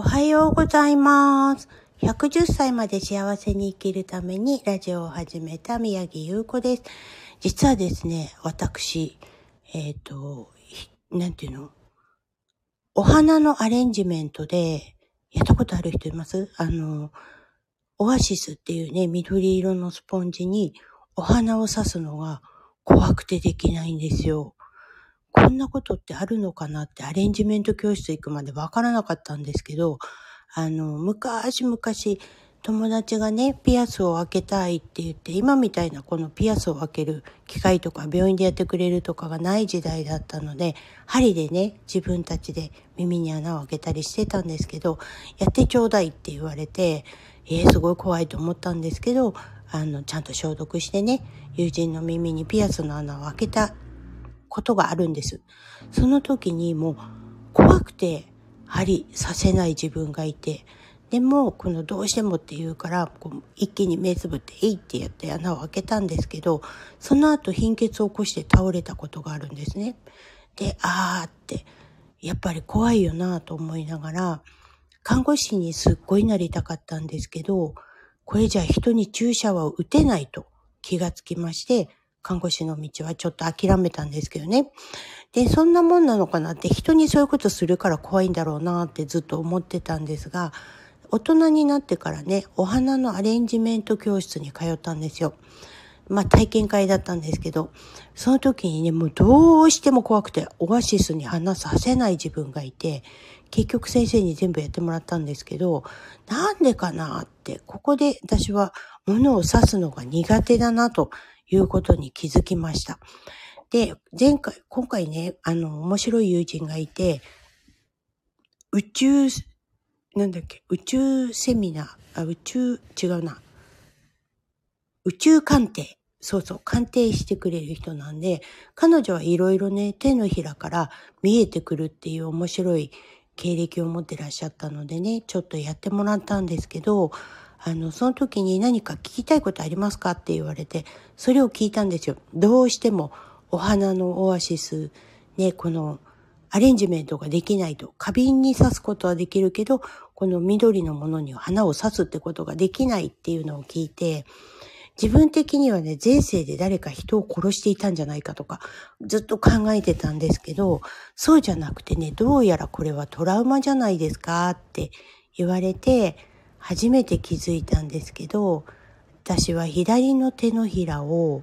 おはようございます。110歳まで幸せに生きるためにラジオを始めた宮城優子です。実はですね、私、えっ、ー、と、なんていうの？お花のアレンジメントで、やったことある人います？あの、オアシスっていうね、緑色のスポンジにお花を刺すのが怖くてできないんですよ。こんなことってあるのかなってアレンジメント教室行くまでわからなかったんですけど、あの、昔々友達がね、ピアスを開けたいって言って、今みたいなこのピアスを開ける機械とか病院でやってくれるとかがない時代だったので、針でね、自分たちで耳に穴を開けたりしてたんですけど、やってちょうだいって言われて、えー、すごい怖いと思ったんですけど、あの、ちゃんと消毒してね、友人の耳にピアスの穴を開けたことがあるんです。その時にもう怖くて針させない自分がいて、でも、このどうしてもって言うから、こう一気に目つぶって、えいってやって穴を開けたんですけど、その後貧血を起こして倒れたことがあるんですね。で、あーって、やっぱり怖いよなと思いながら、看護師にすっごいなりたかったんですけど、これじゃあ人に注射は打てないと気がつきまして、看護師の道はちょっと諦めたんですけどね。で、そんなもんなのかなって人にそういうことするから怖いんだろうなってずっと思ってたんですが、大人になってからね、お花のアレンジメント教室に通ったんですよ。まあ体験会だったんですけど、その時にね、もうどうしても怖くて、オアシスに花させない自分がいて、結局先生に全部やってもらったんですけど、なんでかなって、ここで私は物を刺すのが苦手だなということに気づきました。で、前回、今回ね、あの、面白い友人がいて、宇宙、なんだっけ、宇宙セミナー、あ、宇宙、違うな。宇宙鑑定。そうそう、鑑定してくれる人なんで、彼女はいろいろね、手のひらから見えてくるっていう面白い経歴を持ってらっしゃったのでね、ちょっとやってもらったんですけど、あの、その時に何か聞きたいことありますかって言われて、それを聞いたんですよ。どうしてもお花のオアシス、ね、このアレンジメントができないと、花瓶に刺すことはできるけど、この緑のものに花を刺すってことができないっていうのを聞いて、自分的にはね、前世で誰か人を殺していたんじゃないかとか、ずっと考えてたんですけど、そうじゃなくてね、どうやらこれはトラウマじゃないですかって言われて、初めて気づいたんですけど、私は左の手のひらを、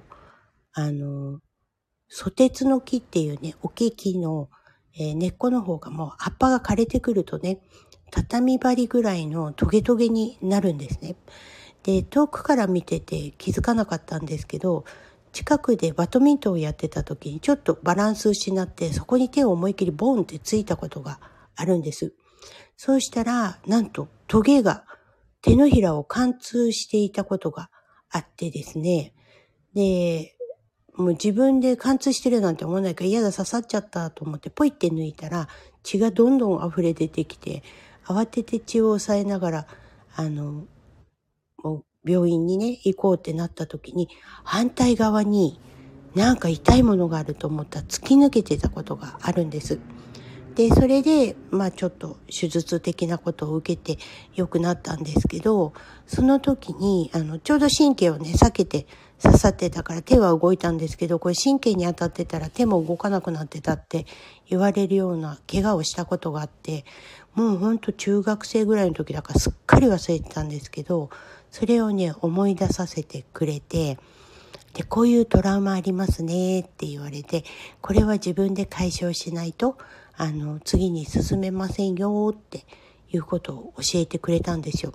あの、ソテツの木っていうね、おけ木の、えー、根っこの方がもう葉っぱが枯れてくるとね、畳張りぐらいのトゲトゲになるんですね。で、遠くから見てて気づかなかったんですけど、近くでバドミントンをやってた時にちょっとバランス失ってそこに手を思いっきりボンってついたことがあるんです。そうしたら、なんとトゲが手のひらを貫通していたことがあってですね。で、もう自分で貫通してるなんて思わないから嫌だ刺さっちゃったと思ってポイって抜いたら血がどんどん溢れ出てきて慌てて血を抑えながらあのもう病院にね行こうってなった時に反対側になんか痛いものがあると思ったら突き抜けてたことがあるんです。で、それで、まあちょっと手術的なことを受けて良くなったんですけど、その時に、あの、ちょうど神経をね、避けて刺さってたから手は動いたんですけど、これ神経に当たってたら手も動かなくなってたって言われるような怪我をしたことがあって、もうほんと中学生ぐらいの時だからすっかり忘れてたんですけど、それをね、思い出させてくれて、で、こういうトラウマありますねって言われて、これは自分で解消しないと、あの、次に進めませんよっていうことを教えてくれたんですよ。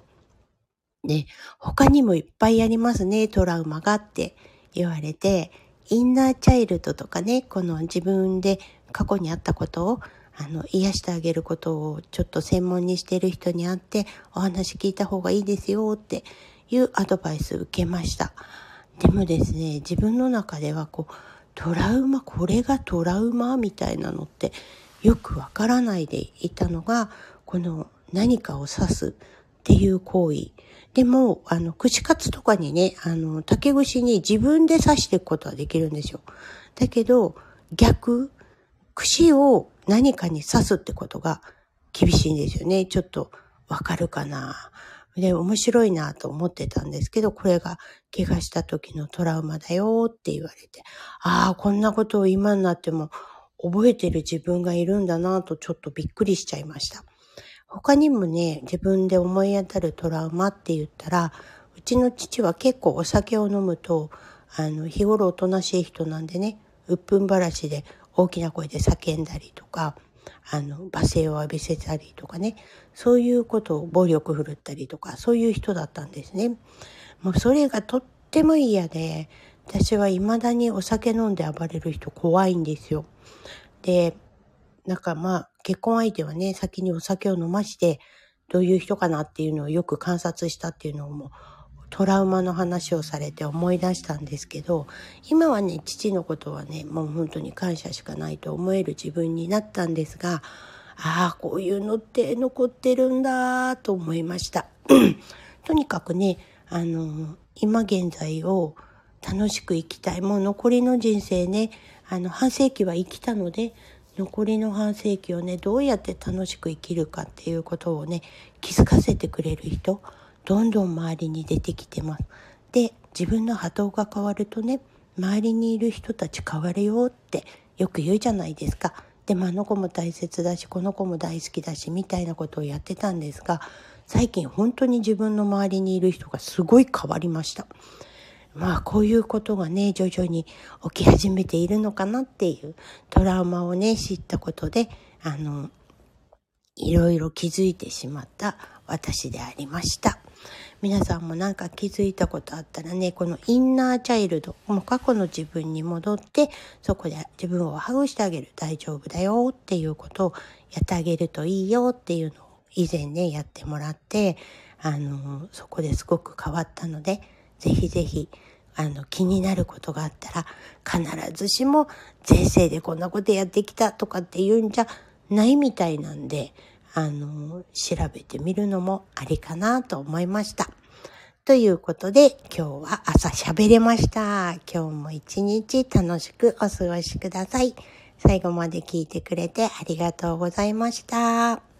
で、他にもいっぱいありますね、トラウマがって言われて、インナーチャイルドとかね、この自分で過去にあったことをあの、癒してあげることをちょっと専門にしている人に会ってお話聞いた方がいいですよっていうアドバイス受けました。でもですね、自分の中ではこう、トラウマ、これがトラウマみたいなのってよくわからないでいたのが、この何かを刺すっていう行為。でも、あの、串カツとかにね、あの、竹串に自分で刺していくことはできるんですよ。だけど、逆、串を何かに刺すってことが厳しいんですよね。ちょっとわかるかなで、面白いなと思ってたんですけど、これが怪我した時のトラウマだよって言われて、ああ、こんなことを今になっても覚えてる自分がいるんだなとちょっとびっくりしちゃいました。他にもね、自分で思い当たるトラウマって言ったら、うちの父は結構お酒を飲むと、あの、日頃おとなしい人なんでね、うっぷんばらしで大きな声で叫んだりとか、あの、罵声を浴びせたりとかね、そういうことを暴力振るったりとか、そういう人だったんですね。もうそれがとっても嫌で、私は未だにお酒飲んで暴れる人怖いんですよ。で、なんかまあ、結婚相手はね、先にお酒を飲まして、どういう人かなっていうのをよく観察したっていうのも、トラウマの話をされて思い出したんですけど、今はね、父のことはね、もう本当に感謝しかないと思える自分になったんですが、ああ、こういうのって残ってるんだと思いました。とにかくね、あの、今現在を楽しく生きたい。もう残りの人生ね、あの、半世紀は生きたので、残りの半世紀をね、どうやって楽しく生きるかっていうことをね、気づかせてくれる人、どんどん周りに出てきてます。で、自分の波動が変わるとね、周りにいる人たち変わるよってよく言うじゃないですか。でもあの子も大切だし、この子も大好きだし、みたいなことをやってたんですが、最近本当に自分の周りにいる人がすごい変わりました。まあこういうことがね、徐々に起き始めているのかなっていうトラウマをね、知ったことで、あの、いろいろ気づいてしまった私でありました。皆さんもなんか気づいたことあったらね、このインナーチャイルド、もう過去の自分に戻って、そこで自分をハグしてあげる、大丈夫だよっていうことをやってあげるといいよっていうのを以前ね、やってもらって、あの、そこですごく変わったので、ぜひぜひ、あの、気になることがあったら、必ずしも前世でこんなことやってきたとかって言うんじゃないみたいなんで、あの、調べてみるのもありかなと思いました。ということで、今日は朝喋れました。今日も一日楽しくお過ごしください。最後まで聞いてくれてありがとうございました。